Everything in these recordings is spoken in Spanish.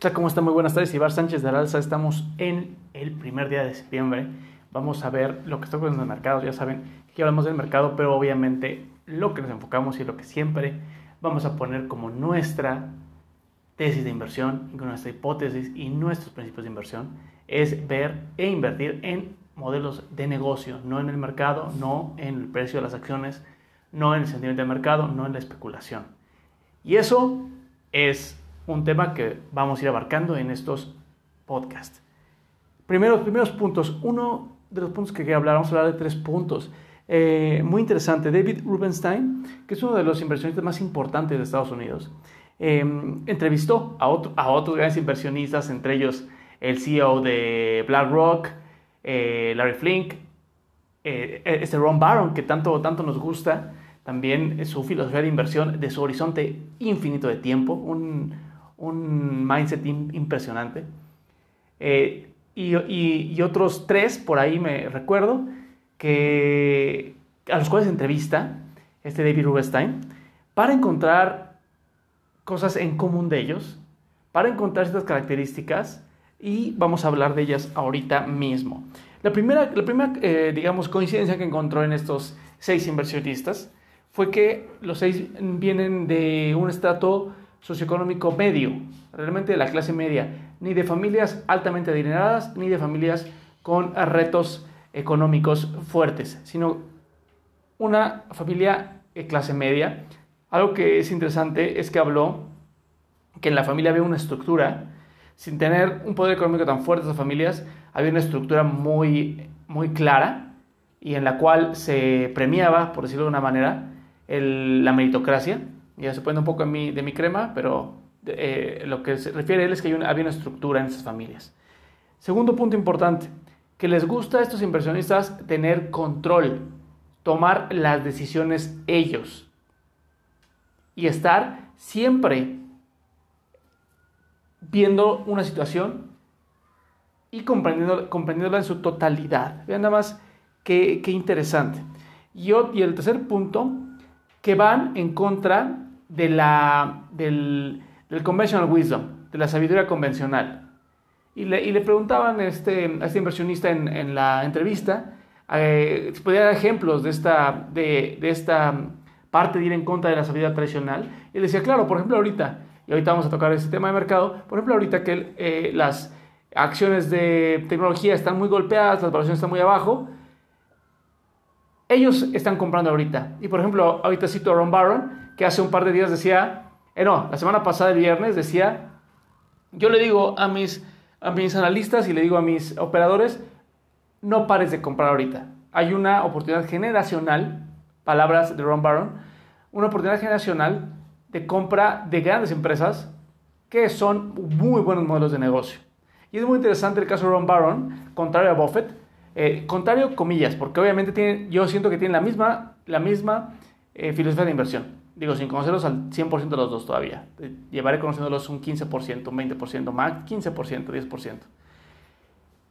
tal? ¿Cómo está? Muy buenas tardes. Ibar Sánchez de Aralza. Estamos en el primer día de septiembre. Vamos a ver lo que está ocurriendo en el mercado. Ya saben que hablamos del mercado, pero obviamente lo que nos enfocamos y lo que siempre vamos a poner como nuestra tesis de inversión, nuestra hipótesis y nuestros principios de inversión es ver e invertir en modelos de negocio, no en el mercado, no en el precio de las acciones, no en el sentimiento del mercado, no en la especulación. Y eso es un tema que vamos a ir abarcando en estos podcasts. Primero, primeros puntos. Uno de los puntos que quería hablar, vamos a hablar de tres puntos. Eh, muy interesante. David Rubenstein, que es uno de los inversionistas más importantes de Estados Unidos, eh, entrevistó a, a otros grandes inversionistas, entre ellos el CEO de BlackRock, eh, Larry Flink, este Ron Barron, que tanto, tanto nos gusta, también su filosofía de inversión, de su horizonte infinito de tiempo, un, un mindset impresionante. Eh, y, otros tres, por ahí me recuerdo, que, a los cuales entrevista este David Rubenstein, para encontrar cosas en común de ellos, para encontrar estas características y vamos a hablar de ellas ahorita mismo. La primera, la primera eh, digamos, coincidencia que encontró en estos seis inversionistas fue que los seis vienen de un estrato socioeconómico medio, realmente de la clase media, ni de familias altamente adineradas, ni de familias con retos económicos fuertes, sino una familia de clase media. Algo que es interesante es que habló que en la familia había una estructura, sin tener un poder económico tan fuerte esas familias, había una estructura muy, muy clara y en la cual se premiaba, por decirlo de una manera, la meritocracia, ya se pone un poco de mi, crema, pero eh, lo que se refiere a él es que hay había una estructura en esas familias. Segundo punto importante, que les gusta a estos inversionistas tener control, tomar las decisiones ellos y estar siempre viendo una situación y comprendiendo, comprendiéndola en su totalidad. Vean nada más qué, qué interesante. Y, y el tercer punto, que van en contra de la, del, del conventional wisdom, de la sabiduría convencional. Y le, y le preguntaban este, a este inversionista en, en la entrevista eh, si podía dar ejemplos de esta, de, de, esta parte de ir en contra de la sabiduría tradicional. Y le decía, claro, por ejemplo, ahorita, y ahorita vamos a tocar este tema de mercado, por ejemplo, ahorita que eh, las acciones de tecnología están muy golpeadas, las valoraciones están muy abajo, ellos están comprando ahorita. Y por ejemplo, ahorita cito a Ron Barron, que hace un par de días decía, eh, no, la semana pasada, el viernes, decía, yo le digo a mis, a mis analistas y le digo a mis operadores, no pares de comprar ahorita. Hay una oportunidad generacional, palabras de Ron Barron, una oportunidad generacional de compra de grandes empresas que son muy buenos modelos de negocio. Y es muy interesante el caso de Ron Barron, contrario a Buffett, eh, contrario comillas, porque obviamente tiene, yo siento que tienen la misma, la misma eh, filosofía de inversión. Digo, sin conocerlos al 100% de los dos todavía. Eh, llevaré conociéndolos un 15%, un 20%, más 15%, 10%.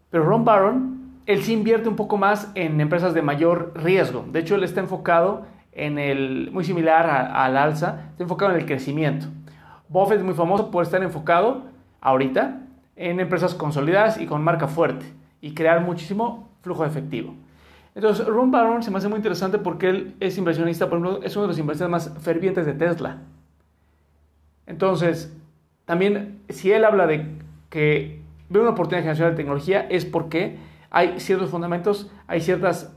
Pero Ron Barron, él sí invierte un poco más en empresas de mayor riesgo. De hecho, él está enfocado en el, muy similar al alza, está enfocado en el crecimiento. Buffett es muy famoso por estar enfocado ahorita en empresas consolidadas y con marca fuerte y crear muchísimo flujo de efectivo. Entonces, Ron Barron se me hace muy interesante porque él es inversionista, por ejemplo, es uno de los inversionistas más fervientes de Tesla. Entonces, también, si él habla de que ve una oportunidad generacional de tecnología, es porque hay ciertos fundamentos, hay ciertas,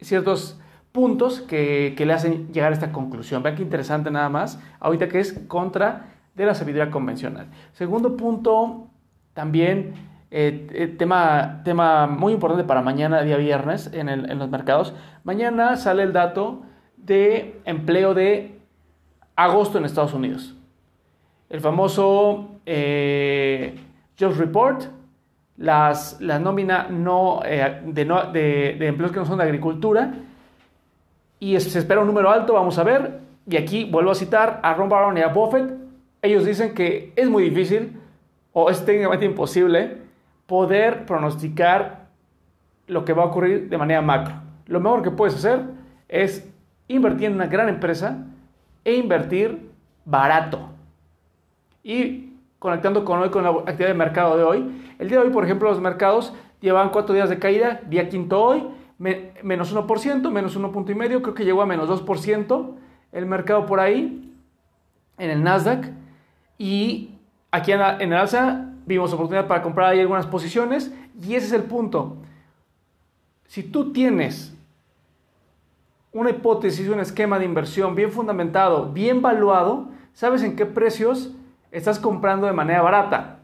ciertos puntos que, que le hacen llegar a esta conclusión. Vean qué interesante nada más, ahorita que es contra de la sabiduría convencional. Segundo punto, también eh, eh, tema, tema muy importante para mañana, día viernes, en, el, en, los mercados. Mañana sale el dato de empleo de agosto en Estados Unidos. El famoso eh, Jobs Report, las, la nómina no, eh, de, empleos que no son de agricultura. Y se espera un número alto, vamos a ver. Y aquí vuelvo a citar a Ron Barron y a Buffett. Ellos dicen que es muy difícil o es técnicamente imposible poder pronosticar lo que va a ocurrir de manera macro. Lo mejor que puedes hacer es invertir en una gran empresa e invertir barato. Y conectando con hoy, con la actividad de mercado de hoy. El día de hoy, por ejemplo, los mercados llevan cuatro días de caída, día quinto hoy, menos 1%, menos 1.5%, creo que llegó a menos 2% el mercado por ahí, en el Nasdaq. Y aquí en, el alza vimos oportunidad para comprar ahí algunas posiciones y ese es el punto. Si tú tienes una hipótesis, un esquema de inversión bien fundamentado, bien valuado, sabes en qué precios estás comprando de manera barata.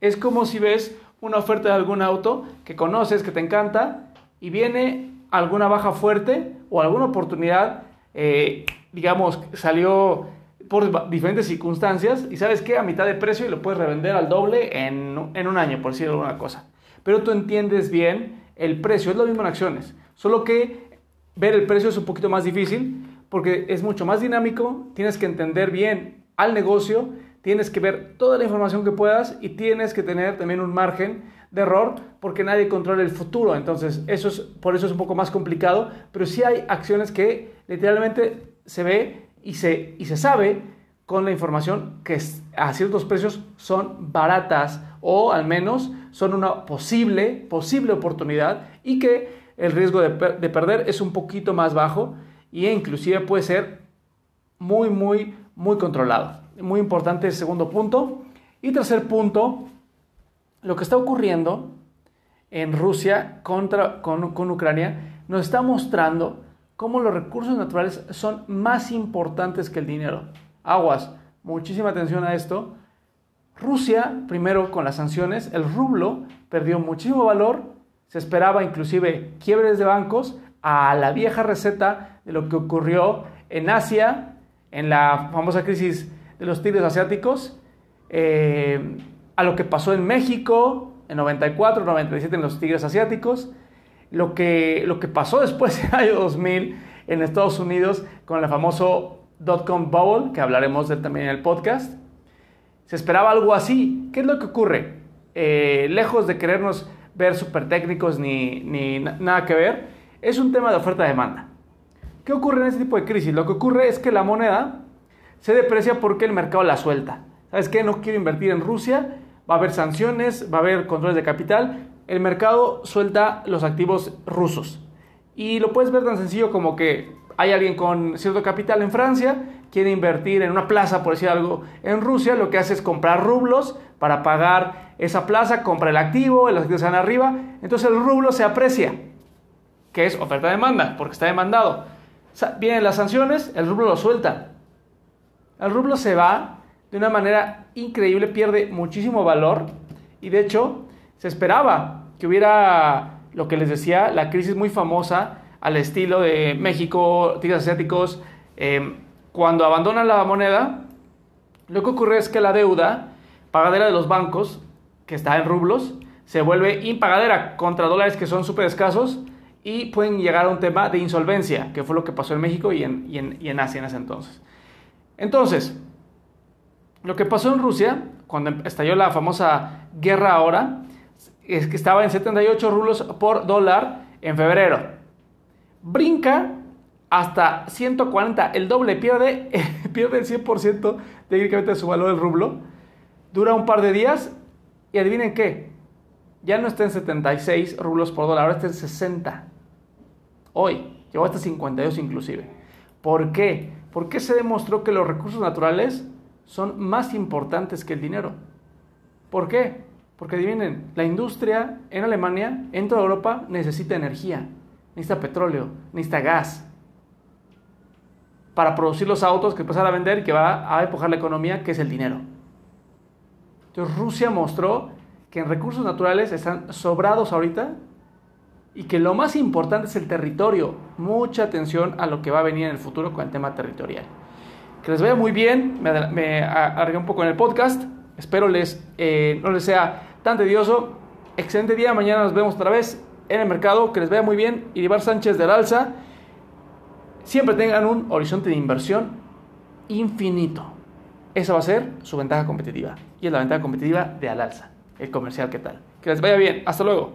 Es como si ves una oferta de algún auto que conoces, que te encanta, y viene alguna baja fuerte o alguna oportunidad, eh, digamos, salió por diferentes circunstancias y sabes que a mitad de precio y lo puedes revender al doble en, en un año, por decir alguna cosa. Pero tú entiendes bien el precio, es lo mismo en acciones, solo que ver el precio es un poquito más difícil porque es mucho más dinámico, tienes que entender bien al negocio, tienes que ver toda la información que puedas y tienes que tener también un margen de error porque nadie controla el futuro. Entonces, eso es, por eso es un poco más complicado, pero sí hay acciones que literalmente se ve y se, y se sabe con la información que a ciertos precios son baratas o al menos son una posible, posible oportunidad y que el riesgo de, de perder es un poquito más bajo e inclusive puede ser muy, muy, muy controlado. Muy importante el segundo punto. Y tercer punto, lo que está ocurriendo en Rusia contra, con, con Ucrania nos está mostrando cómo los recursos naturales son más importantes que el dinero. Aguas, muchísima atención a esto. Rusia, primero con las sanciones, el rublo perdió muchísimo valor, se esperaba inclusive quiebres de bancos a la vieja receta de lo que ocurrió en Asia, en la famosa crisis de los tigres asiáticos, eh, a lo que pasó en México en 94, 97 en los tigres asiáticos, lo que, lo que pasó después en el año 2000 en Estados Unidos con el famoso dot-com bubble, que hablaremos de también en el podcast. Se esperaba algo así. ¿Qué es lo que ocurre? Eh, lejos de querernos ver súper técnicos ni, ni nada que ver, es un tema de oferta-demanda. ¿Qué ocurre en este tipo de crisis? Lo que ocurre es que la moneda se deprecia porque el mercado la suelta. ¿Sabes qué? No quiero invertir en Rusia, va a haber sanciones, va a haber controles de capital, el mercado suelta los activos rusos. Y lo puedes ver tan sencillo como que hay alguien con cierto capital en Francia, quiere invertir en una plaza, por decir algo, en Rusia, lo que hace es comprar rublos para pagar esa plaza, compra el activo, los activos están arriba, entonces el rublo se aprecia, que es oferta-demanda, porque está demandado. Vienen las sanciones, el rublo lo suelta. El rublo se va de una manera increíble, pierde muchísimo valor y de hecho se esperaba que hubiera lo que les decía, la crisis muy famosa al estilo de México, tigres asiáticos, em, cuando abandonan la moneda, lo que ocurre es que la deuda pagadera de los bancos, que está en rublos, se vuelve impagadera contra dólares que son súper escasos y pueden llegar a un tema de insolvencia, que fue lo que pasó en México y en, y en, y en Asia en ese entonces. Entonces, lo que pasó en Rusia, cuando estalló la famosa guerra ahora, es que estaba en 78 rublos por dólar en febrero. Brinca hasta 140, el doble, pierde, pierde el 100% técnicamente de su valor el rublo. Dura un par de días y adivinen qué, ya no está en 76 rublos por dólar, ahora está en 60. Hoy, llegó hasta 52 inclusive. ¿Por qué? Porque se demostró que los recursos naturales son más importantes que el dinero. ¿Por qué? Porque adivinen, la industria en Alemania, en toda Europa, necesita energía, necesita petróleo, necesita gas para producir los autos que empezar a vender que va a empujar la economía, que es el dinero. Entonces Rusia mostró que en recursos naturales están sobrados ahorita y que lo más importante es el territorio. Mucha atención a lo que va a venir en el futuro con el tema territorial. Que les vaya muy bien, me, me un poco en el podcast, espero les, eh, no les sea tan tedioso. Excelente día, mañana nos vemos otra vez en el mercado. Que les vea muy bien. Iribar Sánchez del Alza. Siempre tengan un horizonte de inversión infinito. Esa va a ser su ventaja competitiva. Y es la ventaja competitiva de Al Alza, el comercial, ¿qué tal? Que les vaya bien. Hasta luego.